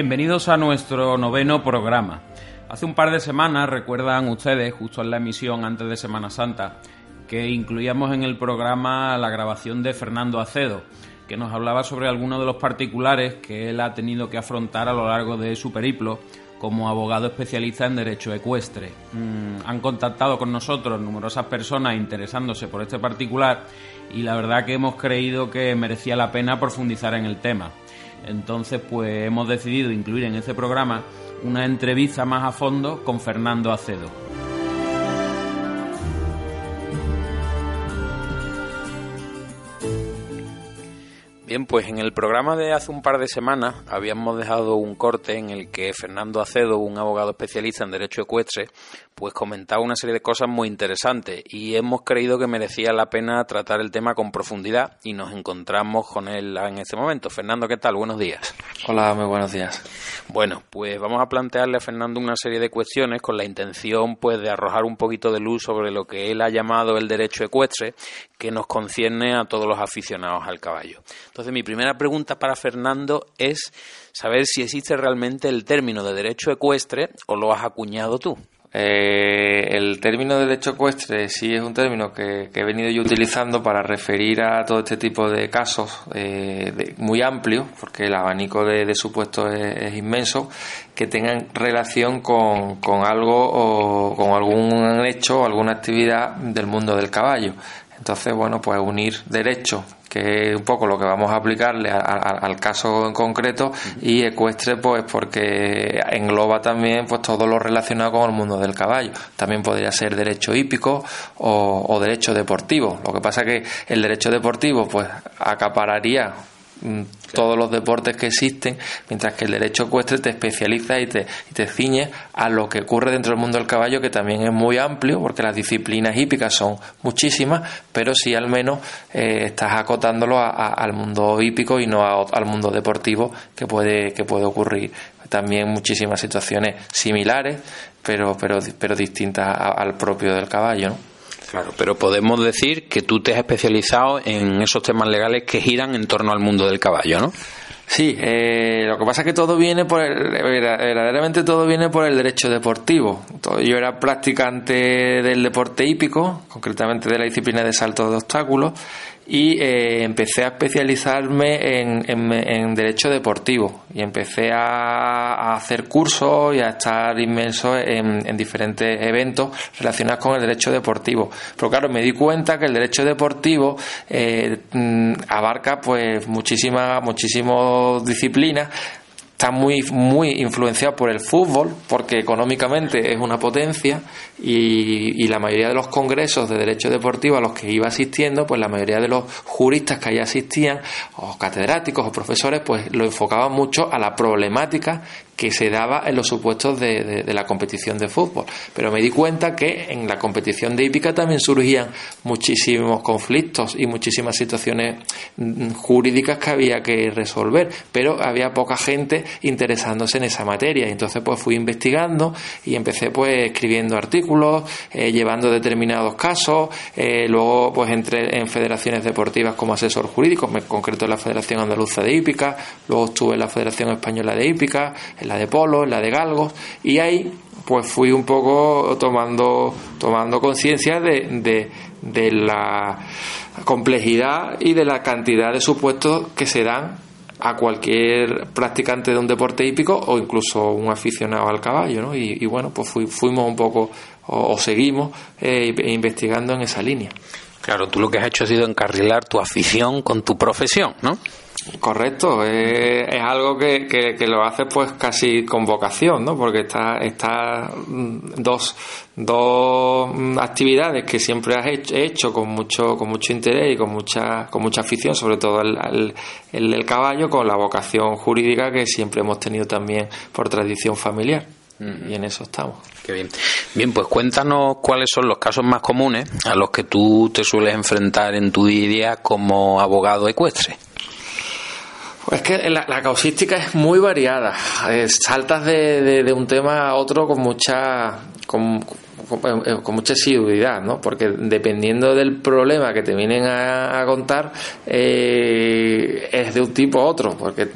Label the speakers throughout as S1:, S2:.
S1: Bienvenidos a nuestro noveno programa. Hace un par de semanas, recuerdan ustedes, justo en la emisión antes de Semana Santa, que incluíamos en el programa la grabación de Fernando Acedo, que nos hablaba sobre algunos de los particulares que él ha tenido que afrontar a lo largo de su periplo como abogado especialista en derecho ecuestre. Mm, han contactado con nosotros numerosas personas interesándose por este particular y la verdad que hemos creído que merecía la pena profundizar en el tema. Entonces, pues hemos decidido incluir en este programa una entrevista más a fondo con Fernando Acedo. Bien, pues en el programa de hace un par de semanas habíamos dejado un corte en el que Fernando Acedo, un abogado especialista en derecho ecuestre, pues comentaba una serie de cosas muy interesantes y hemos creído que merecía la pena tratar el tema con profundidad y nos encontramos con él en este momento. Fernando, ¿qué tal? Buenos días.
S2: Hola, muy buenos días.
S1: Bueno, pues vamos a plantearle a Fernando una serie de cuestiones con la intención pues de arrojar un poquito de luz sobre lo que él ha llamado el derecho ecuestre que nos concierne a todos los aficionados al caballo. Entonces, mi primera pregunta para Fernando es saber si existe realmente el término de derecho ecuestre o lo has acuñado tú.
S2: Eh, el término de derecho ecuestre sí es un término que, he venido yo utilizando para referir a todo este tipo de casos eh, muy amplios, porque el abanico de, supuestos es, inmenso, que tengan relación con algo o con algún hecho o alguna actividad del mundo del caballo. Entonces, bueno, pues unir derecho que es un poco lo que vamos a aplicarle al caso en concreto, y ecuestre, pues porque engloba también pues todo lo relacionado con el mundo del caballo. También podría ser derecho hípico o, derecho deportivo. Lo que pasa que el derecho deportivo, pues acapararía mm, todos los deportes que existen, mientras que el derecho ecuestre te especializa y te, te ciñe a lo que ocurre dentro del mundo del caballo, que también es muy amplio, porque las disciplinas hípicas son muchísimas, pero sí al menos eh, estás acotándolo al mundo hípico y no al mundo deportivo que puede, que puede ocurrir. También muchísimas situaciones similares, pero, pero, pero distintas al propio del caballo.
S1: Claro, pero podemos decir que tú te has especializado en esos temas legales que giran en torno al mundo del caballo, ¿no?
S2: Sí, eh, lo que pasa es que todo viene por el, verdaderamente todo viene por el derecho deportivo. Yo era practicante del deporte hípico, concretamente de la disciplina de salto de obstáculos, y eh, empecé a especializarme en, derecho deportivo y empecé a, hacer cursos y a estar inmenso en, diferentes eventos relacionados con el derecho deportivo. Pero claro, me di cuenta que el derecho deportivo eh, mm, abarca pues muchísimas, muchísimas disciplinas está muy, muy influenciado por el fútbol, porque económicamente es una potencia y, la mayoría de los congresos de derecho deportivo a los que iba asistiendo, pues la mayoría de los juristas que ahí asistían, o catedráticos o profesores, pues lo enfocaban mucho a la problemática que se daba en los supuestos de, la competición de fútbol. Pero me di cuenta que en la competición de hípica también surgían muchísimos conflictos y muchísimas situaciones mm, jurídicas que había que resolver, pero había poca gente interesándose en esa materia. Entonces pues fui investigando y empecé pues escribiendo artículos, eh, llevando determinados casos, eh, luego pues entré en federaciones deportivas como asesor jurídico, me concreto en la Federación Andaluza de Hípica, luego estuve en la Federación Española de Hípica, la de polo, la de galgos, y ahí pues fui un poco tomando, tomando conciencia de, de, la complejidad y de la cantidad de supuestos que se dan a cualquier practicante de un deporte hípico o incluso un aficionado al caballo, ¿no? Y, bueno, pues fuimos un poco o, seguimos eh, investigando en esa línea.
S3: Claro, tú lo que has hecho ha sido encarrilar tu afición con tu profesión, ¿no?
S2: Correcto, es, algo que, que, lo haces pues casi con vocación, ¿no? Porque está, está mm, dos, dos mm, actividades que siempre has hecho, con mucho, con mucho interés y con mucha, con mucha afición, sobre todo el, el, el caballo, con la vocación jurídica que siempre hemos tenido también por tradición familiar. Y en eso estamos.
S3: Qué bien. Bien, pues cuéntanos cuáles son los casos más comunes a los que tú te sueles enfrentar en tu día como abogado ecuestre.
S2: Pues que la, causística es muy variada. saltas de, un tema a otro con mucha con, mucha asiduidad, ¿no? Porque dependiendo del problema que te vienen a, contar, eh, es de un tipo a otro. Porque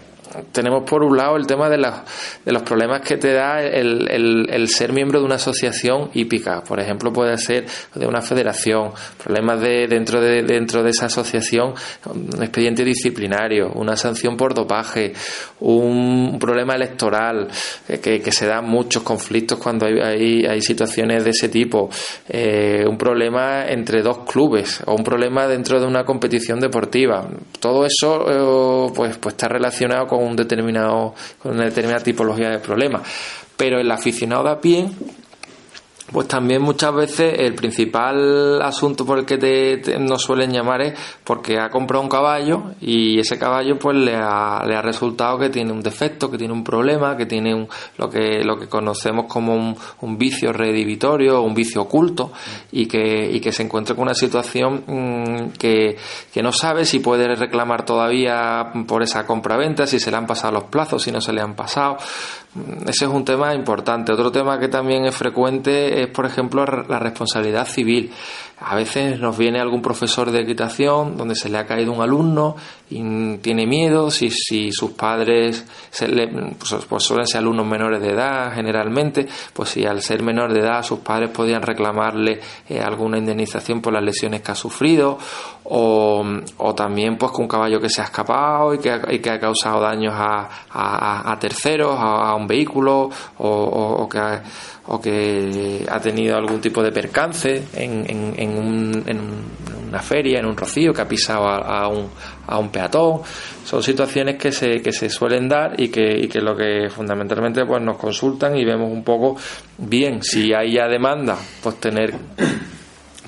S2: tenemos por un lado el tema de, de los problemas que te da el, el, ser miembro de una asociación hípica. Por ejemplo, puede ser de una federación, problemas de, dentro, de, dentro de esa asociación, un expediente disciplinario, una sanción por dopaje, un problema electoral, eh, que, se dan muchos conflictos cuando hay, hay, situaciones de ese tipo, eh, un problema entre dos clubes o un problema dentro de una competición deportiva. Todo eso eh, pues, pues está relacionado con un determinado, con una determinada tipología de problema. Pero el aficionado de a pie pues también muchas veces el principal asunto por el que te, nos suelen llamar es porque ha comprado un caballo y ese caballo pues le ha, le ha resultado que tiene un defecto, que tiene un problema, que tiene un, lo que lo que conocemos como un, vicio redivitorio, un vicio oculto y que, y que se encuentra con una situación mm, que, que no sabe si puede reclamar todavía por esa compra-venta, si se le han pasado los plazos, si no se le han pasado. Ese es un tema importante. Otro tema que también es frecuente es, por ejemplo, la responsabilidad civil. A veces nos viene algún profesor de equitación donde se le ha caído un alumno tiene miedo si, si sus padres se le, pues, pues suelen ser alumnos menores de edad generalmente, pues si al ser menor de edad sus padres podían reclamarle eh, alguna indemnización por las lesiones que ha sufrido o, o, también pues con un caballo que se ha escapado y que ha, y que ha causado daños a, a, terceros, a, un vehículo o, que ha, o que ha tenido algún tipo de percance en, en, un, en una feria, en un rocío, que ha pisado a, un, a un peatón. Son situaciones que se, que se suelen dar y que, y que lo que fundamentalmente pues nos consultan y vemos un poco bien si hay ya demanda, pues tener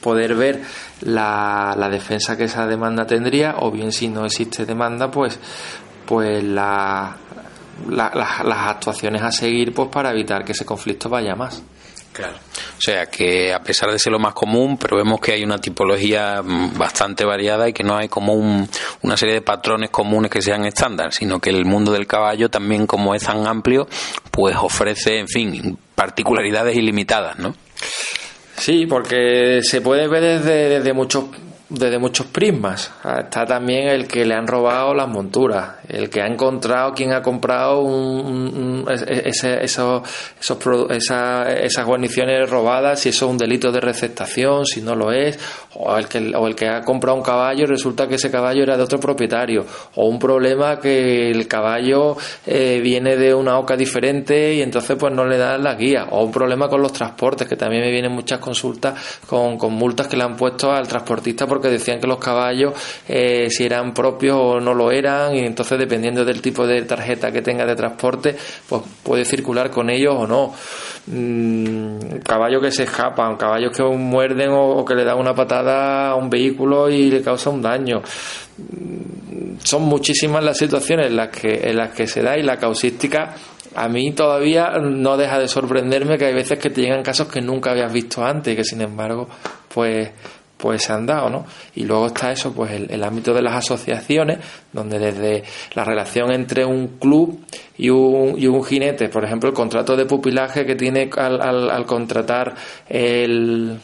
S2: poder ver la, la defensa que esa demanda tendría o bien si no existe demanda pues pues la, las actuaciones a seguir pues para evitar que ese conflicto vaya más.
S3: Claro. O sea que a pesar de ser lo más común, pero vemos que hay una tipología mm, bastante variada y que no hay como una serie de patrones comunes que sean estándar, sino que el mundo del caballo también como es tan amplio, pues ofrece, en fin, particularidades ilimitadas, ¿no?
S2: Sí, porque se puede ver desde, desde muchos desde muchos prismas. Está también el que le han robado las monturas, el que ha encontrado quien ha comprado un, ese, esos, esas guarniciones robadas, si eso es un delito de receptación, si no lo es, o el que, o el que ha comprado un caballo y resulta que ese caballo era de otro propietario, o un problema que el caballo eh, viene de una oca diferente y entonces pues no le dan la guía, o un problema con los transportes, que también me vienen muchas consultas con, con multas que le han puesto al transportista porque decían que los caballos eh, si eran propios o no lo eran y entonces dependiendo del tipo de tarjeta que tenga de transporte pues puede circular con ellos o no. Mm, caballos que se escapan caballos que muerden o, que le dan una patada a un vehículo y le causa un daño. Mm, son muchísimas las situaciones en las que en las que se da y la causística a mí todavía no deja de sorprenderme que hay veces que te llegan casos que nunca habías visto antes y que sin embargo pues pues se han dado, ¿no? Y luego está eso, pues el, ámbito de las asociaciones, donde desde la relación entre un club y un, y un jinete, por ejemplo, el contrato de pupilaje que tiene al, al, contratar el,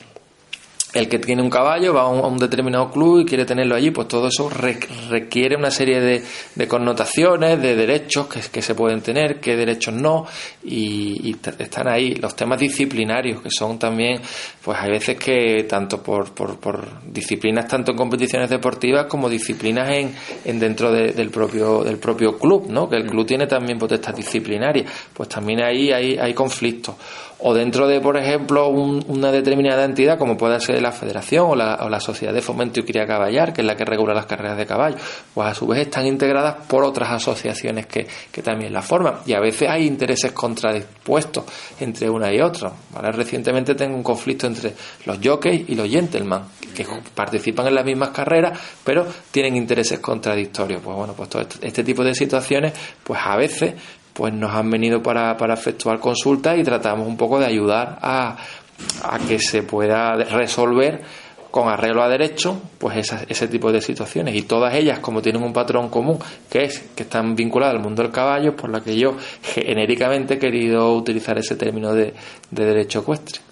S2: el que tiene un caballo va a un, determinado club y quiere tenerlo allí, pues todo eso requiere una serie de, connotaciones, de derechos que, se pueden tener, qué derechos no, y, están ahí. Los temas disciplinarios, que son también, pues hay veces que tanto por, por, disciplinas, tanto en competiciones deportivas como disciplinas en, en dentro del, propio, del propio club, ¿no? que el club tiene también potestad disciplinaria, pues también ahí hay, hay conflictos o dentro de, por ejemplo, una determinada entidad, como puede ser la Federación o la, o la, Sociedad de Fomento y Cría Caballar, que es la que regula las carreras de caballo, pues a su vez están integradas por otras asociaciones que, que también la forman. Y a veces hay intereses contradispuestos entre una y otra. Recientemente tengo un conflicto entre los jockeys y los gentlemen, que participan en las mismas carreras, pero tienen intereses contradictorios. Pues bueno, pues todo este, este tipo de situaciones, pues a veces pues nos han venido para, para efectuar consultas y tratamos un poco de ayudar a, a que se pueda resolver con arreglo a derecho, pues ese tipo de situaciones. Y todas ellas, como tienen un patrón común, que es que están vinculadas al mundo del caballo, por la que yo genéricamente he querido utilizar ese término de, de derecho ecuestre.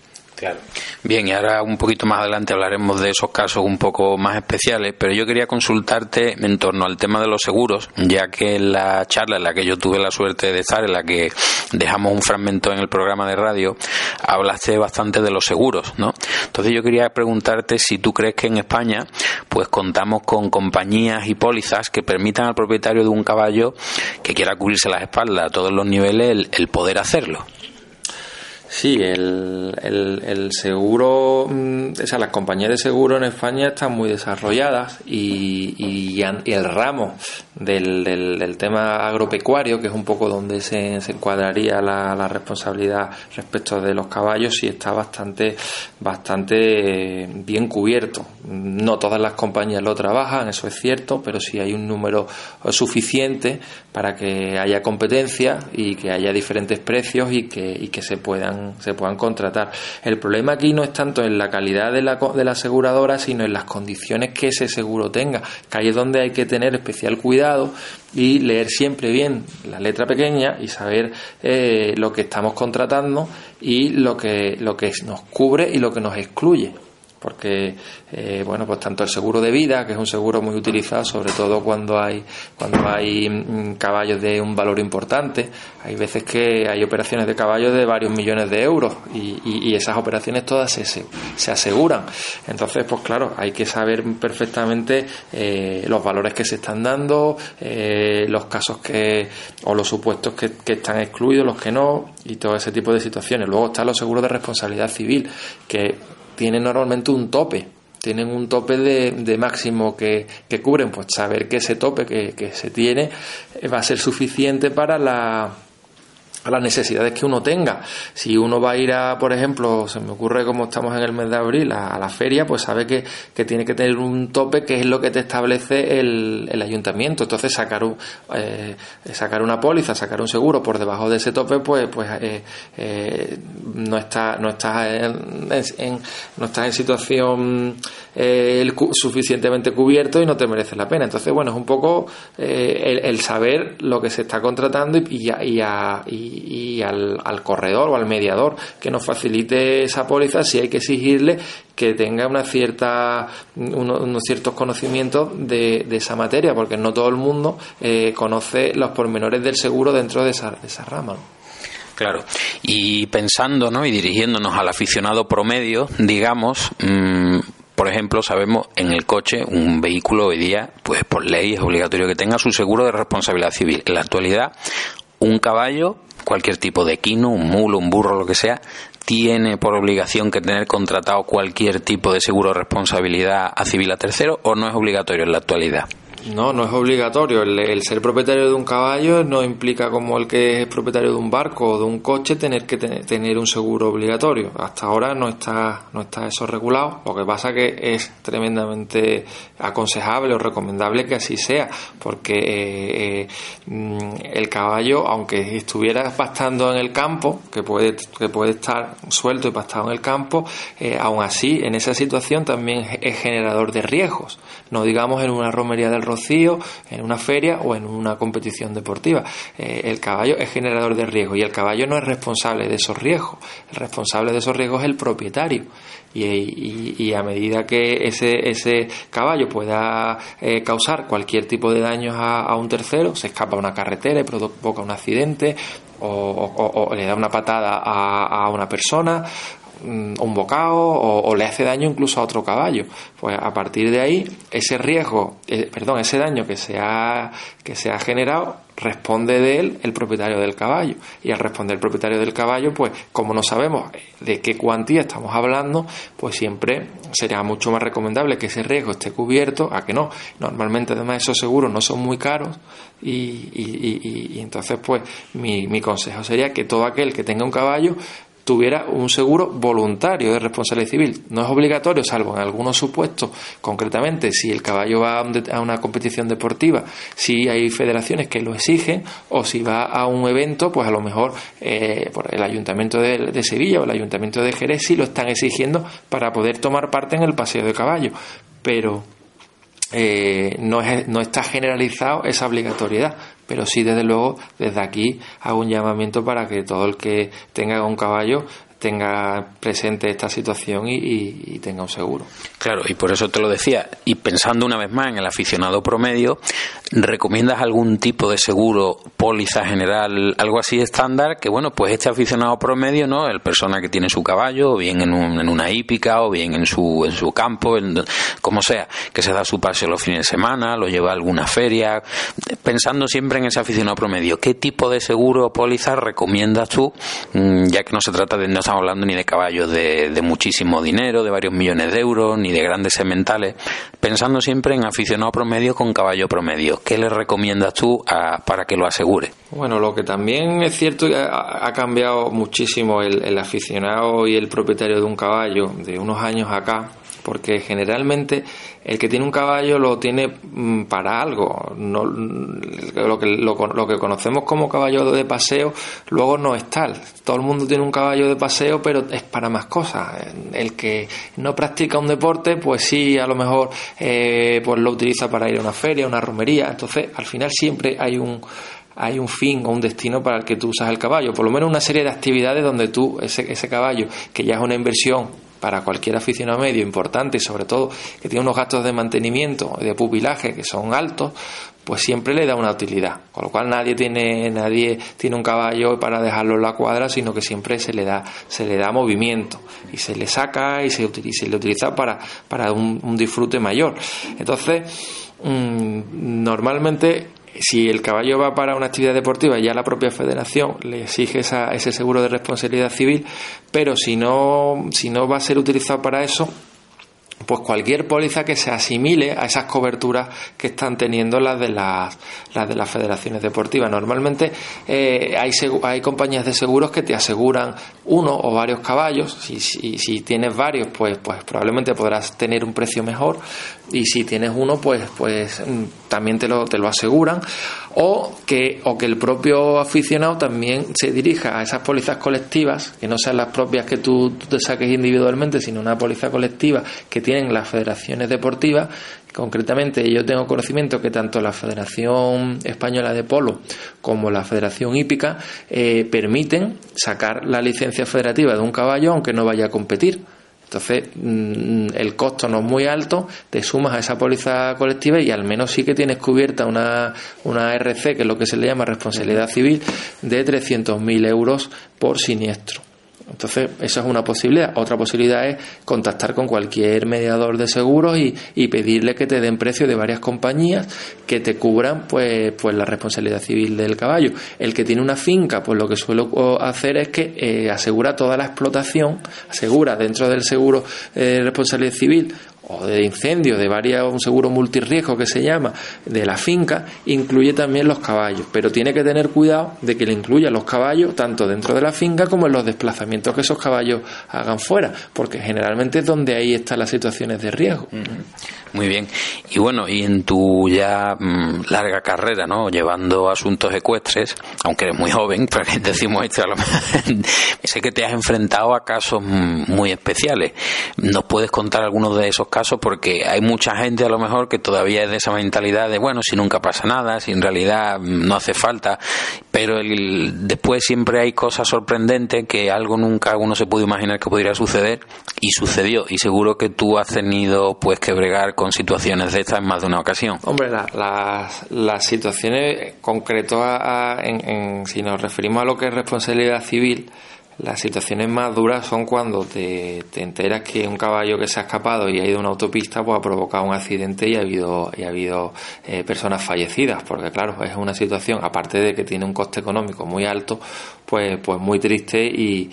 S1: Bien, y ahora un poquito más adelante hablaremos de esos casos un poco más especiales, pero yo quería consultarte en torno al tema de los seguros, ya que en la charla en la que yo tuve la suerte de estar, en la que dejamos un fragmento en el programa de radio, hablaste bastante de los seguros, ¿no? Entonces yo quería preguntarte si tú crees que en España pues contamos con compañías y pólizas que permitan al propietario de un caballo que quiera cubrirse las espaldas a todos los niveles el poder hacerlo.
S2: Sí, el, el, seguro, mm, o sea, las compañías de seguro en España están muy desarrolladas y, y, el ramo del, del, tema agropecuario, que es un poco donde se, se encuadraría la, la, responsabilidad respecto de los caballos, sí está bastante, bastante bien cubierto. No todas las compañías lo trabajan, eso es cierto, pero sí hay un número suficiente para que haya competencia y que haya diferentes precios y que, y que se puedan se puedan contratar. El problema aquí no es tanto en la calidad de la, de la aseguradora, sino en las condiciones que ese seguro tenga, que ahí es donde hay que tener especial cuidado y leer siempre bien la letra pequeña y saber eh, lo que estamos contratando y lo que, lo que nos cubre y lo que nos excluye porque eh, bueno pues tanto el seguro de vida que es un seguro muy utilizado sobre todo cuando hay cuando hay mm, caballos de un valor importante. Hay veces que hay operaciones de caballos de varios millones de euros y, esas operaciones todas se, se, aseguran. Entonces pues claro hay que saber perfectamente eh, los valores que se están dando eh, los casos que o los supuestos que, que están excluidos los que no y todo ese tipo de situaciones. Luego están los seguros de responsabilidad civil que tienen normalmente un tope, tienen un tope de, máximo que, que, cubren, pues saber que ese tope que, que se tiene va a ser suficiente para la a las necesidades que uno tenga. Si uno va a ir a, por ejemplo, se me ocurre como estamos en el mes de abril, a, la feria, pues sabe que, que, tiene que tener un tope que es lo que te establece el, el ayuntamiento. Entonces sacar un, eh, sacar una póliza, sacar un seguro por debajo de ese tope, pues, pues eh, eh, no está, no estás en, no estás en situación suficientemente cubierto y no te merece la pena. Entonces, bueno, es un poco el, saber lo que se está contratando y, y, y y, al, al, corredor o al mediador que nos facilite esa póliza si hay que exigirle que tenga una cierta unos, ciertos conocimientos de, esa materia porque no todo el mundo eh, conoce los pormenores del seguro dentro de esa, de esa rama
S1: Claro, y pensando ¿no? y dirigiéndonos al aficionado promedio, digamos, mm, por ejemplo, sabemos en el coche, un vehículo hoy día, pues por ley es obligatorio que tenga su seguro de responsabilidad civil. En la actualidad, un caballo cualquier tipo de equino, un mulo, un burro, lo que sea, tiene por obligación que tener contratado cualquier tipo de seguro de responsabilidad a civil a tercero o no es obligatorio en la actualidad?
S2: No, no es obligatorio. El, ser propietario de un caballo no implica como el que es propietario de un barco o de un coche tener que tener un seguro obligatorio. Hasta ahora no está, no está eso regulado. Lo que pasa que es tremendamente aconsejable o recomendable que así sea, porque eh, mm, el caballo, aunque estuviera pastando en el campo, que puede, que puede estar suelto y pastado en el campo, eh, aún así en esa situación también es generador de riesgos. No digamos en una romería del en una feria o en una competición deportiva. Eh, el caballo es generador de riesgo y el caballo no es responsable de esos riesgos. El responsable de esos riesgos es el propietario. Y, a medida que ese, ese caballo pueda eh, causar cualquier tipo de daños a, un tercero, se escapa a una carretera y provoca un accidente, o, le da una patada a, una persona, un bocado o, le hace daño incluso a otro caballo. Pues a partir de ahí, ese riesgo, eh, perdón, ese daño que se, ha, que se ha generado, responde de él el propietario del caballo. Y al responder el propietario del caballo, pues como no sabemos de qué cuantía estamos hablando, pues siempre sería mucho más recomendable que ese riesgo esté cubierto a que no. Normalmente además esos seguros no son muy caros y entonces pues mi, mi consejo sería que todo aquel que tenga un caballo tuviera un seguro voluntario de responsabilidad civil. No es obligatorio, salvo en algunos supuestos, concretamente si el caballo va a una competición deportiva, si hay federaciones que lo exigen, o si va a un evento, pues a lo mejor eh, por el Ayuntamiento de, Sevilla o el Ayuntamiento de Jerez sí lo están exigiendo para poder tomar parte en el paseo de caballo. Pero eh, no, es, no está generalizado esa obligatoriedad pero sí desde luego desde aquí hago un llamamiento para que todo el que tenga un caballo tenga presente esta situación y, tenga un seguro.
S1: Claro, y por eso te lo decía, y pensando una vez más en el aficionado promedio, ¿recomiendas algún tipo de seguro, póliza general, algo así estándar? Que bueno, pues este aficionado promedio, ¿no? El persona que tiene su caballo, o bien en, en una hípica, o bien en su, en su campo, en, como sea, que se da su paseo los fines de semana, lo lleva a alguna feria, pensando siempre en ese aficionado promedio, ¿qué tipo de seguro póliza recomiendas tú, mm, ya que no se trata de hablando ni de caballos de, muchísimo dinero, de varios millones de euros, ni de grandes sementales, pensando siempre en aficionado promedio con caballo promedio. ¿Qué le recomiendas tú para que lo asegure?
S2: Bueno, lo que también es cierto que ha, cambiado muchísimo el aficionado y el propietario de un caballo de unos años acá porque generalmente el que tiene un caballo lo tiene mm, para algo. No, lo, que, lo, que conocemos como caballo de paseo luego no es tal. Todo el mundo tiene un caballo de paseo, pero es para más cosas. El que no practica un deporte, pues sí, a lo mejor eh, pues lo utiliza para ir a una feria, a una romería. Entonces, al final siempre hay un hay un fin o un destino para el que tú usas el caballo, por lo menos una serie de actividades donde tú, ese, ese caballo, que ya es una inversión para cualquier aficionado medio importante y sobre todo que tiene unos gastos de mantenimiento y de pupilaje que son altos, pues siempre le da una utilidad. Con lo cual nadie tiene, nadie tiene un caballo para dejarlo en la cuadra, sino que siempre se le da, se le da movimiento y se le saca y se, utiliza, le utiliza para, para un, disfrute mayor. Entonces, mm, normalmente si el caballo va para una actividad deportiva, ya la propia federación le exige ese seguro de responsabilidad civil, pero si no, si no va a ser utilizado para eso, pues cualquier póliza que se asimile a esas coberturas que están teniendo las de las, las de las federaciones deportivas. Normalmente eh, hay, hay compañías de seguros que te aseguran uno o varios caballos. Si, si, si, tienes varios, pues, pues probablemente podrás tener un precio mejor. Y si tienes uno, pues, pues mm, también te lo, te lo aseguran. O que, o que el propio aficionado también se dirija a esas pólizas colectivas, que no sean las propias que tú, te saques individualmente, sino una póliza colectiva que tienen las federaciones deportivas. Concretamente, yo tengo conocimiento que tanto la Federación Española de Polo como la Federación Hípica eh, permiten sacar la licencia federativa de un caballo aunque no vaya a competir. Entonces, mm, el costo no es muy alto, te sumas a esa póliza colectiva y al menos sí que tienes cubierta una, una RC, que es lo que se le llama responsabilidad civil, de 300.000 euros por siniestro. Entonces, esa es una posibilidad. Otra posibilidad es contactar con cualquier mediador de seguros y, y pedirle que te den precio de varias compañías que te cubran pues, pues la responsabilidad civil del caballo. El que tiene una finca, pues lo que suelo hacer es que eh, asegura toda la explotación, asegura dentro del seguro eh, responsabilidad civil o de incendio, de varias, un seguro multirriesgo que se llama, de la finca, incluye también los caballos, pero tiene que tener cuidado de que le incluya los caballos tanto dentro de la finca como en los desplazamientos que esos caballos hagan fuera, porque generalmente es donde ahí están las situaciones de riesgo.
S1: Muy bien. Y bueno, y en tu ya mm, larga carrera, ¿no? Llevando asuntos ecuestres, aunque eres muy joven, porque decimos esto, sé que te has enfrentado a casos mm, muy especiales. ¿Nos puedes contar algunos de esos casos?
S3: Porque hay mucha gente a lo mejor que todavía es de esa mentalidad de, bueno, si nunca pasa nada, si en realidad no hace falta, pero el, después siempre hay cosas sorprendentes que algo nunca uno se pudo imaginar que pudiera suceder y sucedió. Y seguro que tú has tenido pues que bregar con situaciones de estas en más de una ocasión.
S2: Hombre, las situaciones concretas, en, si nos referimos a lo que es responsabilidad civil, las situaciones más duras son cuando te, enteras que un caballo que se ha escapado y ha ido a una autopista pues ha provocado un accidente y ha habido, y ha habido eh, personas fallecidas, porque claro, es una situación, aparte de que tiene un coste económico muy alto, pues, pues muy triste y,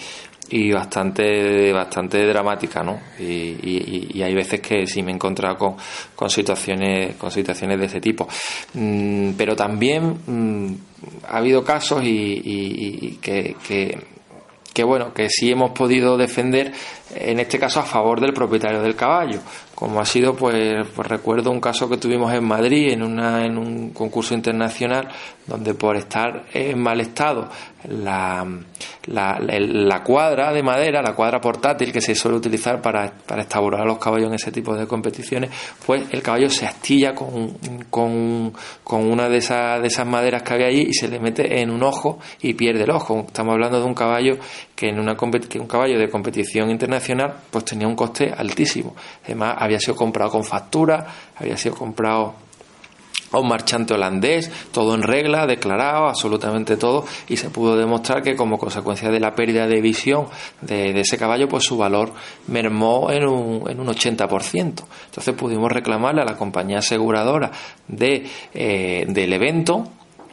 S2: y bastante bastante dramática no y, y, hay veces que sí me he encontrado con, con situaciones con situaciones de ese tipo. Mm, pero también mm, ha habido casos y, que, que que bueno, que sí hemos podido defender, en este caso a favor del propietario del caballo, como ha sido, pues, pues recuerdo un caso que tuvimos en Madrid, en, una, en un concurso internacional, donde por estar en mal estado la, la, la, cuadra de madera, la cuadra portátil que se suele utilizar para, para estabular a los caballos en ese tipo de competiciones, pues el caballo se astilla con, con, con una de esas, de esas maderas que había allí y se le mete en un ojo y pierde el ojo. Estamos hablando de un caballo que en una que un caballo de competición internacional pues tenía un coste altísimo. Además había sido comprado con factura, había sido comprado a un marchante holandés, todo en regla, declarado, absolutamente todo, y se pudo demostrar que como consecuencia de la pérdida de visión de, ese caballo, pues su valor mermó en un, en un 80%. Entonces pudimos reclamarle a la compañía aseguradora de, eh, del evento,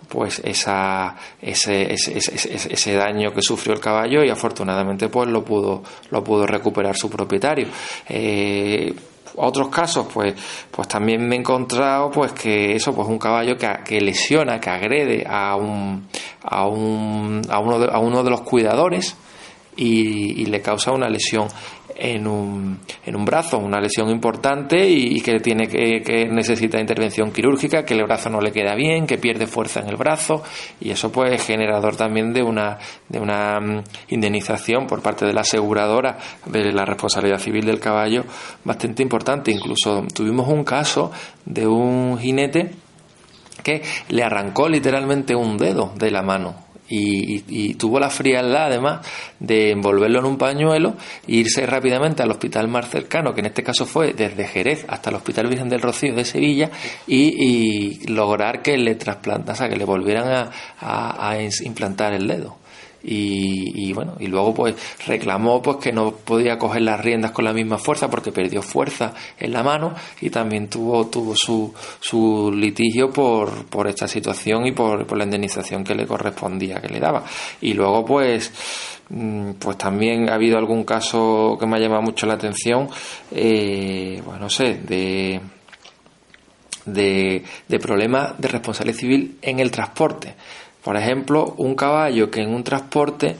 S2: pues esa, ese, ese, ese, daño que sufrió el caballo y afortunadamente pues lo pudo, lo pudo recuperar su propietario. Eh, otros casos, pues, pues también me he encontrado, pues que eso, pues un caballo que, que lesiona, que agrede a un, a un, a uno de, a uno de los cuidadores y, y le causa una lesión en un, en un brazo, una lesión importante y, que tiene que, que, necesita intervención quirúrgica, que el brazo no le queda bien, que pierde fuerza en el brazo y eso pues es generador también de una, de una mm, indemnización por parte de la aseguradora de la responsabilidad civil del caballo bastante importante. Incluso tuvimos un caso de un jinete que le arrancó literalmente un dedo de la mano y, tuvo la frialdad además de envolverlo en un pañuelo e irse rápidamente al hospital más cercano, que en este caso fue desde Jerez hasta el Hospital Virgen del Rocío de Sevilla, y, lograr que le trasplantase, que le volvieran a implantar el dedo y, bueno y luego pues reclamó pues que no podía coger las riendas con la misma fuerza porque perdió fuerza en la mano y también tuvo tuvo su, su litigio por, por esta situación y por, por la indemnización que le correspondía que le daba. Y luego pues mm, pues también ha habido algún caso que me ha llamado mucho la atención eh, pues sé de, de problemas de responsabilidad civil en el transporte por ejemplo, un caballo que en un transporte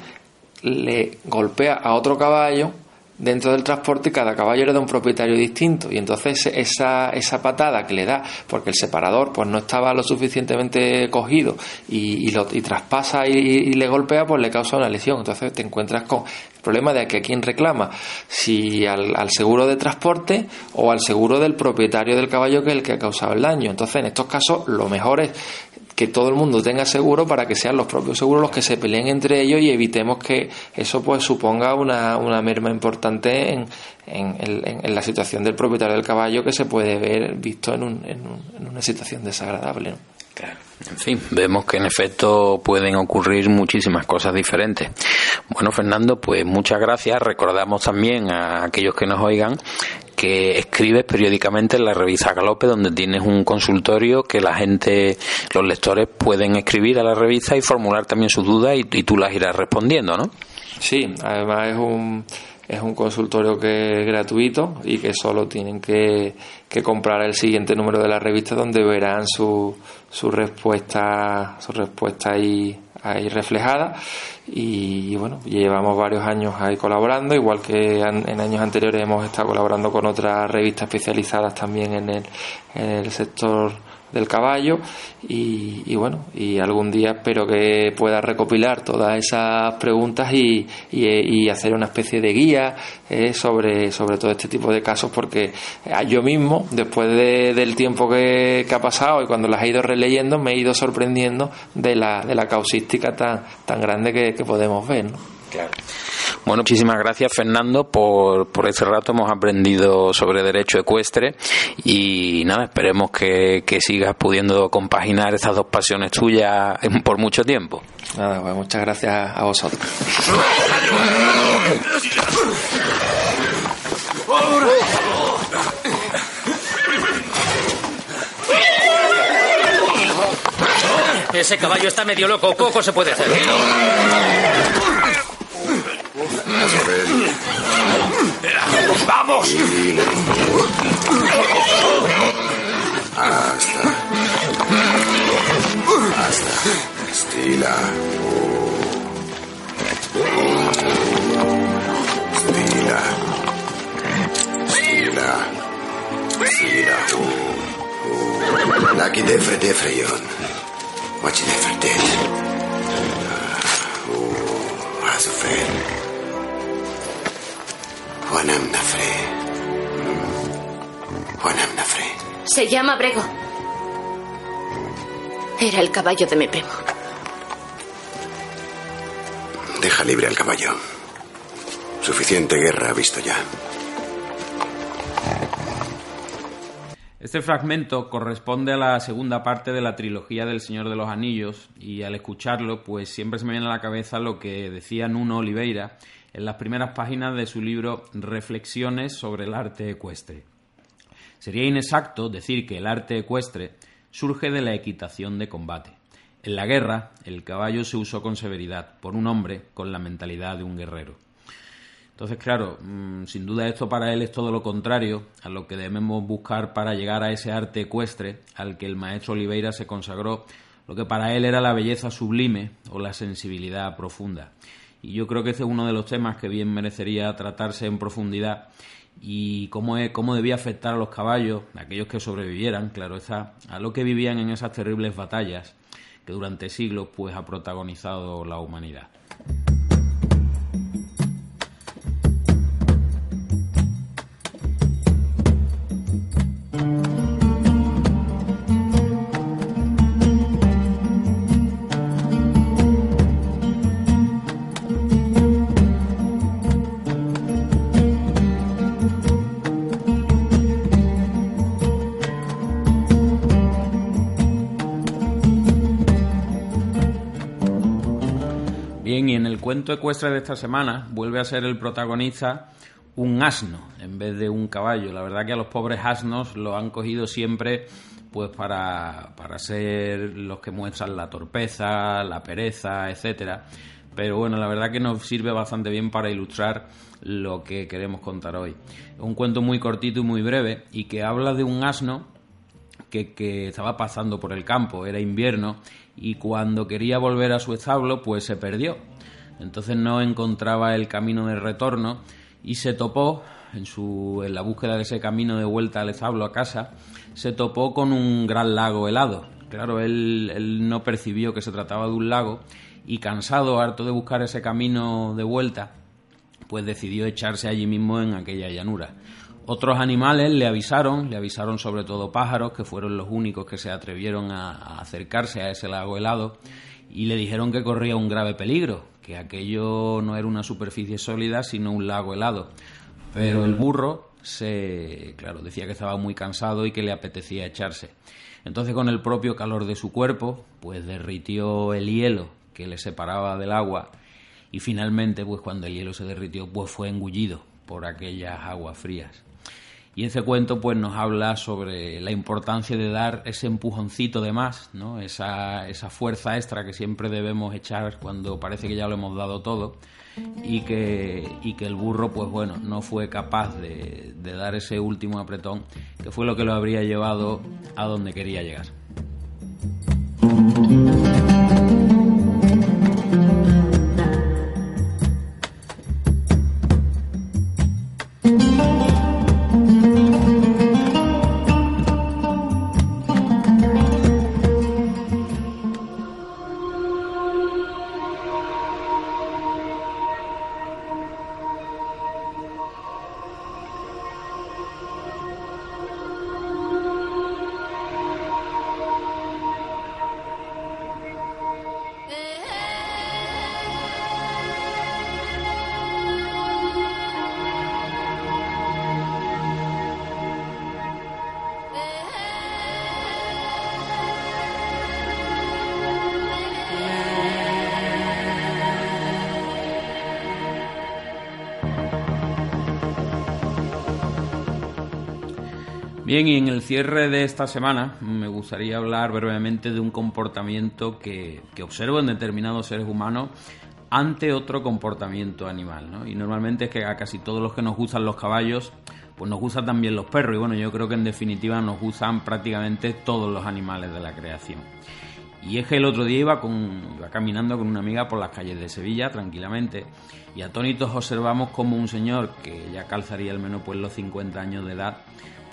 S2: le golpea a otro caballo dentro del transporte cada caballo le da un propietario distinto. Y entonces esa, esa patada que le da porque el separador pues no estaba lo suficientemente cogido y, lo, y traspasa y, le golpea pues le causa una lesión. Entonces te encuentras con el problema de que quién reclama si al seguro de transporte o al seguro del propietario del caballo que es el que ha causado el daño. Entonces en estos casos lo mejor es que todo el mundo tenga seguro para que sean los propios seguros los que se peleen entre ellos y evitemos que eso pues suponga una, una merma importante en, en, en, la situación del propietario del caballo que se puede ver visto en, un, en, una situación desagradable.
S3: En fin, vemos que en efecto pueden ocurrir muchísimas cosas diferentes. Bueno, Fernando, pues muchas gracias. Recordamos también a aquellos que nos oigan que escribes periódicamente en la revista Galope, donde tienes un consultorio que la gente, los lectores pueden escribir a la revista y formular también sus dudas y, tú las irás respondiendo, ¿no?
S2: Sí, además es un, es un consultorio que es gratuito y que solo tienen que, que comprar el siguiente número de la revista donde verán su, su respuesta, su respuesta ahí, ahí reflejada. Y bueno, llevamos varios años ahí colaborando, igual que en años anteriores hemos estado colaborando con otras revistas especializadas también en el, en el sector del caballo y, bueno, y algún día espero que pueda recopilar todas esas preguntas y, y, hacer una especie de guía eh, sobre, sobre todo este tipo de casos porque yo mismo, después del tiempo que, ha pasado y cuando las he ido releyendo, me he ido sorprendiendo de la, de la causística tan, tan grande que, que podemos ver. ¿no?
S3: Claro. Bueno, muchísimas gracias Fernando por, por este rato. Hemos aprendido sobre derecho ecuestre y nada, esperemos que, que sigas pudiendo compaginar estas dos pasiones tuyas por mucho tiempo.
S2: Nada, pues muchas gracias a vosotros.
S4: Ese caballo está medio loco, poco se puede hacer.
S5: ¡Vamos! Hasta. Hasta. Estila. Estila. Estila. Estila. Laki defre defre dit. Azufen. Juan Nafre. Juan Nafre.
S6: Se llama Brego. Era el caballo de mi primo.
S5: Deja libre al caballo. Suficiente guerra ha visto ya.
S1: Este fragmento corresponde a la segunda parte de la trilogía del Señor de los Anillos y al escucharlo pues siempre se me viene a la cabeza lo que decía Nuno Oliveira en las primeras páginas de su libro Reflexiones sobre el arte ecuestre. Sería inexacto decir que el arte ecuestre surge de la equitación de combate. En la guerra, el caballo se usó con severidad por un hombre con la mentalidad de un guerrero. Entonces, claro, mm, sin duda esto para él es todo lo contrario a lo que debemos buscar para llegar a ese arte ecuestre al que el maestro Oliveira se consagró, lo que para él era la belleza sublime o la sensibilidad profunda. Y yo creo que ese es uno de los temas que bien merecería tratarse en profundidad y cómo, es, cómo debía afectar a los caballos, aquellos que sobrevivieran, claro está, a lo que vivían en esas terribles batallas que durante siglos pues ha protagonizado la humanidad. Cuento ecuestre de esta semana vuelve a ser el protagonista un asno en vez de un caballo. La verdad que a los pobres asnos lo han cogido siempre pues para, para ser los que muestran la torpeza, la pereza, etcétera. Pero bueno, la verdad que nos sirve bastante bien para ilustrar lo que queremos contar hoy. Un cuento muy cortito y muy breve y que habla de un asno que, que estaba pasando por el campo, era invierno, y cuando quería volver a su establo, pues se perdió entonces no encontraba el camino de retorno y se topó en, su, en la búsqueda de ese camino de vuelta al establo a casa, se topó con un gran lago helado. Claro, él, él no percibió que se trataba de un lago y cansado, harto de buscar ese camino de vuelta, pues decidió echarse allí mismo en aquella llanura. Otros animales le avisaron, le avisaron sobre todo pájaros, que fueron los únicos que se atrevieron a acercarse a ese lago helado, y le dijeron que corría un grave peligro, que aquello no era una superficie sólida, sino un lago helado. Pero el burro se, claro, decía que estaba muy cansado y que le apetecía echarse. Entonces, con el propio calor de su cuerpo, pues derritió el hielo que le separaba del agua y finalmente, pues cuando el hielo se derritió, pues fue engullido por aquellas aguas frías. Y ese cuento pues nos habla sobre la importancia de dar ese empujoncito de más, ¿no? esa, esa fuerza extra que siempre debemos echar cuando parece que ya lo hemos dado todo y que, y que el burro pues bueno no fue capaz de, de dar ese último apretón que fue lo que lo habría llevado a donde quería llegar. Bien, y en el cierre de esta semana me gustaría hablar brevemente de un comportamiento que, que observo en determinados seres humanos ante otro comportamiento animal, ¿no? Y normalmente es que a casi todos los que nos gustan los caballos, pues nos gustan también los perros y bueno, yo creo que en definitiva nos gustan prácticamente todos los animales de la creación. Y es que el otro día iba, con, iba caminando con una amiga por las calles de Sevilla tranquilamente y atónitos observamos como un señor que ya calzaría al menos pues los 50 años de edad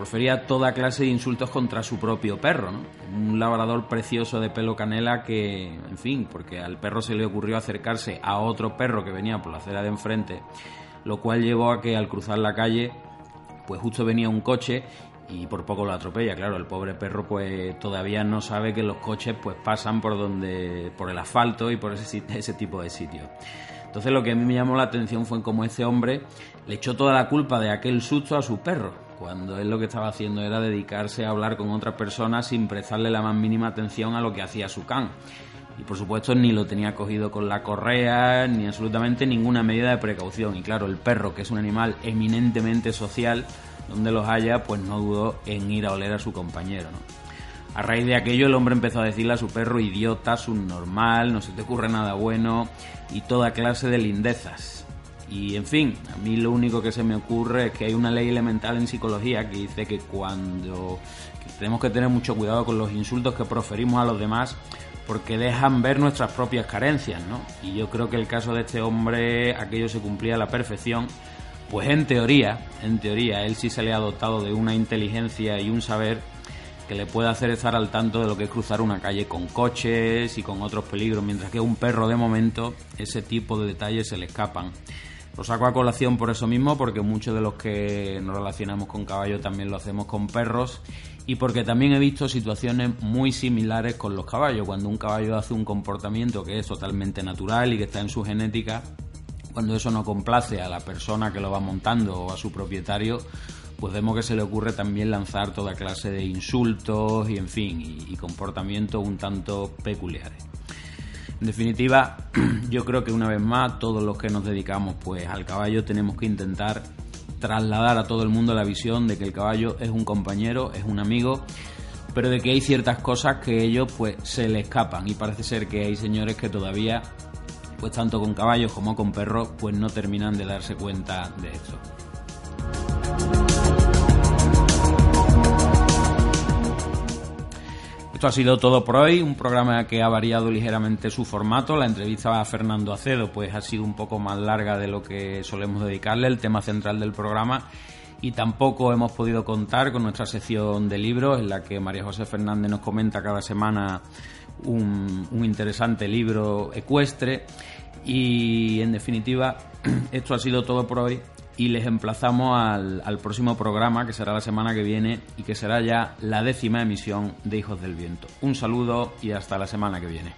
S1: profería toda clase de insultos contra su propio perro, ¿no? Un labrador precioso de pelo canela que, en fin, porque al perro se le ocurrió acercarse a otro perro que venía por la acera de enfrente, lo cual llevó a que al cruzar la calle, pues justo venía un coche y por poco lo atropella. Claro, el pobre perro pues todavía no sabe que los coches pues pasan por donde por el asfalto y por ese, ese tipo de sitios. Entonces lo que a mí me llamó la atención fue cómo ese hombre le echó toda la culpa de aquel susto a su perro, cuando él lo que estaba haciendo era dedicarse a hablar con otras personas sin prestarle la más mínima atención a lo que hacía su can. Y por supuesto ni lo tenía cogido con la correa, ni absolutamente ninguna medida de precaución. Y claro, el perro, que es un animal eminentemente social, donde los haya, pues no dudó en ir a oler a su compañero. A raíz de aquello el hombre empezó a decirle a su perro idiota, subnormal, no se te ocurre nada bueno y toda clase de lindezas. Y en fin, a mí lo único que se me ocurre es que hay una ley elemental en psicología que dice que cuando tenemos que tener mucho cuidado con los insultos que proferimos a los demás porque dejan ver nuestras propias carencias, ¿no? Y yo creo que el caso de este hombre, aquello se cumplía a la perfección, pues en teoría, en teoría, él sí se le ha dotado de una inteligencia y un saber que le puede hacer estar al tanto de lo que es cruzar una calle con coches y con otros peligros, mientras que a un perro de momento ese tipo de detalles se le escapan. Lo saco a colación por eso mismo, porque muchos de los que nos relacionamos con caballos también lo hacemos con perros y porque también he visto situaciones muy similares con los caballos. Cuando un caballo hace un comportamiento que es totalmente natural y que está en su genética, cuando eso no complace a la persona que lo va montando o a su propietario, pues vemos que se le ocurre también lanzar toda clase de insultos y en fin, y, comportamientos un tanto peculiares. En definitiva, yo creo que una vez más todos los que nos dedicamos pues al caballo tenemos que intentar trasladar a todo el mundo la visión de que el caballo es un compañero, es un amigo, pero de que hay ciertas cosas que ellos pues se le escapan y parece ser que hay señores que todavía pues tanto con caballos como con perros pues no terminan de darse cuenta de esto. Esto ha sido todo por hoy, un programa que ha variado ligeramente su formato. La entrevista a Fernando Acedo pues ha sido un poco más larga de lo que solemos dedicarle, el tema central del programa. Y tampoco hemos podido contar con nuestra sección de libros, en la que María José Fernández nos comenta cada semana un, un interesante libro ecuestre. Y en definitiva, esto ha sido todo por hoy y les emplazamos al, próximo programa que será la semana que viene y que será ya la décima emisión de Hijos del Viento. Un saludo y hasta la semana que viene.